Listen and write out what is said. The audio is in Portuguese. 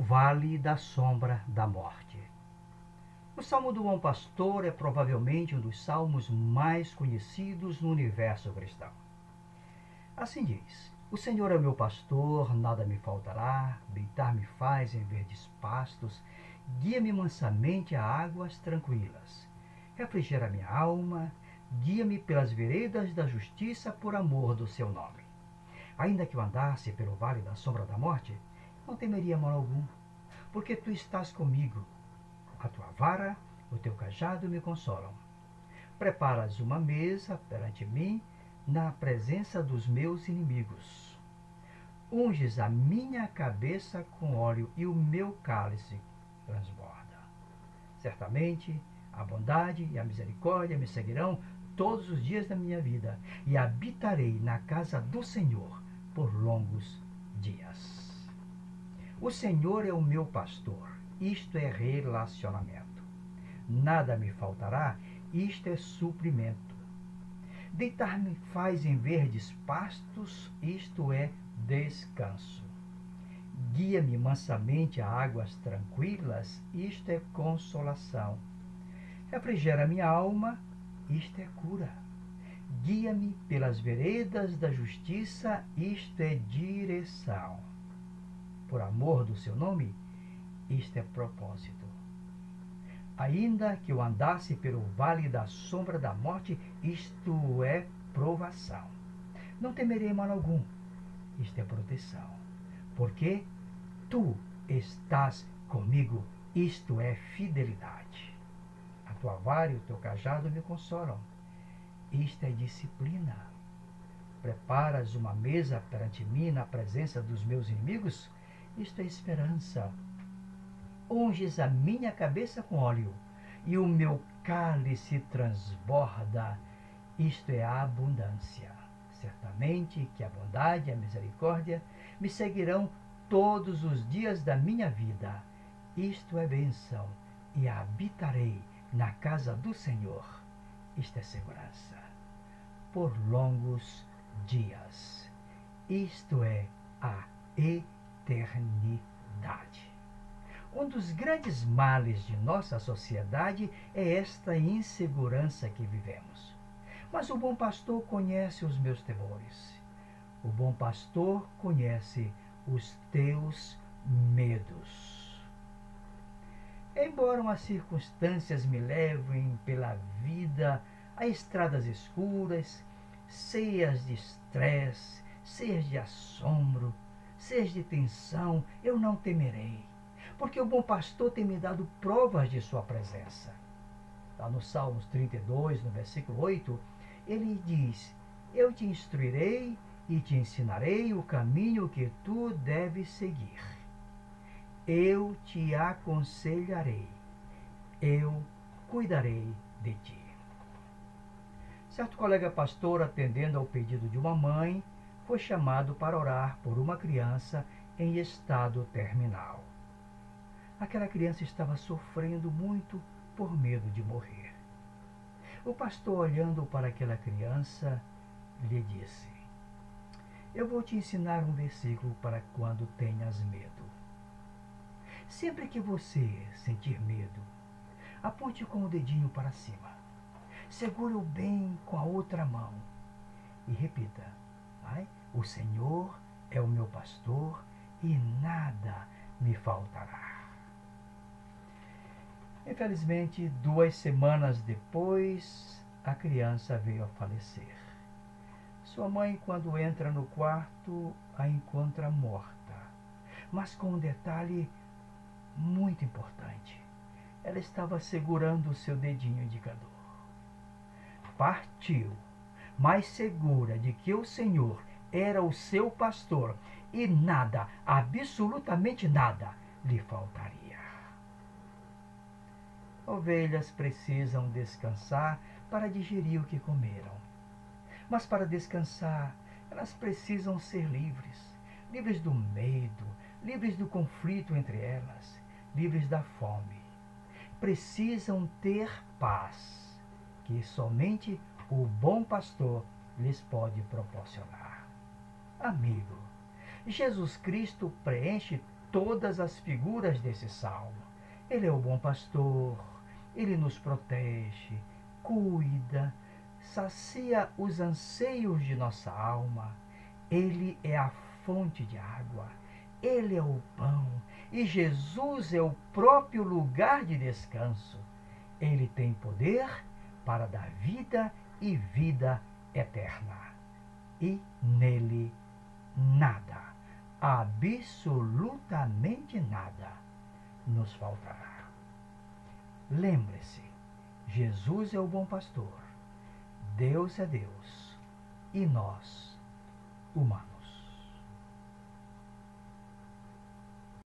vale da sombra da morte. O Salmo do Bom Pastor é provavelmente um dos salmos mais conhecidos no universo cristão. Assim diz: O Senhor é meu pastor, nada me faltará, deitar-me faz em verdes pastos, guia-me mansamente a águas tranquilas. Refrigera minha alma, guia-me pelas veredas da justiça por amor do seu nome. Ainda que eu andasse pelo vale da sombra da morte, não temeria mal algum, porque tu estás comigo. A tua vara, o teu cajado me consolam. Preparas uma mesa perante mim na presença dos meus inimigos. Unges a minha cabeça com óleo e o meu cálice transborda. Certamente a bondade e a misericórdia me seguirão todos os dias da minha vida e habitarei na casa do Senhor por longos dias. O Senhor é o meu pastor, isto é relacionamento. Nada me faltará, isto é suprimento. Deitar-me faz em verdes pastos, isto é descanso. Guia-me mansamente a águas tranquilas, isto é consolação. Refrigera minha alma, isto é cura. Guia-me pelas veredas da justiça, isto é direção. Por amor do seu nome, isto é propósito. Ainda que eu andasse pelo vale da sombra da morte, isto é provação. Não temerei mal algum, isto é proteção. Porque tu estás comigo, isto é fidelidade. A tua vara e o teu cajado me consolam. Isto é disciplina. Preparas uma mesa perante mim na presença dos meus inimigos? Isto é esperança. Unges a minha cabeça com óleo e o meu cálice transborda. Isto é a abundância. Certamente que a bondade e a misericórdia me seguirão todos os dias da minha vida. Isto é bênção e habitarei na casa do Senhor. Isto é segurança. Por longos dias. Isto é a eternidade. Um dos grandes males de nossa sociedade é esta insegurança que vivemos. Mas o bom pastor conhece os meus temores. O bom pastor conhece os teus medos. Embora as circunstâncias me levem pela vida a estradas escuras, cheias de estresse, cheias de assombro, cheias de tensão, eu não temerei porque o bom pastor tem me dado provas de sua presença. Lá no Salmos 32, no versículo 8, ele diz: Eu te instruirei e te ensinarei o caminho que tu deves seguir. Eu te aconselharei, eu cuidarei de ti. Certo colega pastor, atendendo ao pedido de uma mãe, foi chamado para orar por uma criança em estado terminal. Aquela criança estava sofrendo muito por medo de morrer. O pastor, olhando para aquela criança, lhe disse: Eu vou te ensinar um versículo para quando tenhas medo. Sempre que você sentir medo, aponte com o dedinho para cima. Segure-o bem com a outra mão e repita: O Senhor é o meu pastor e nada me faltará. Infelizmente, duas semanas depois, a criança veio a falecer. Sua mãe, quando entra no quarto, a encontra morta. Mas com um detalhe muito importante: ela estava segurando o seu dedinho indicador. Partiu, mais segura de que o Senhor era o seu pastor e nada, absolutamente nada, lhe faltaria. Ovelhas precisam descansar para digerir o que comeram. Mas para descansar, elas precisam ser livres livres do medo, livres do conflito entre elas, livres da fome. Precisam ter paz, que somente o bom pastor lhes pode proporcionar. Amigo, Jesus Cristo preenche todas as figuras desse salmo. Ele é o bom pastor, ele nos protege, cuida, sacia os anseios de nossa alma. Ele é a fonte de água, ele é o pão e Jesus é o próprio lugar de descanso. Ele tem poder para dar vida e vida eterna. E nele nada, absolutamente nada, nos faltará. Lembre-se, Jesus é o bom pastor, Deus é Deus e nós, humanos.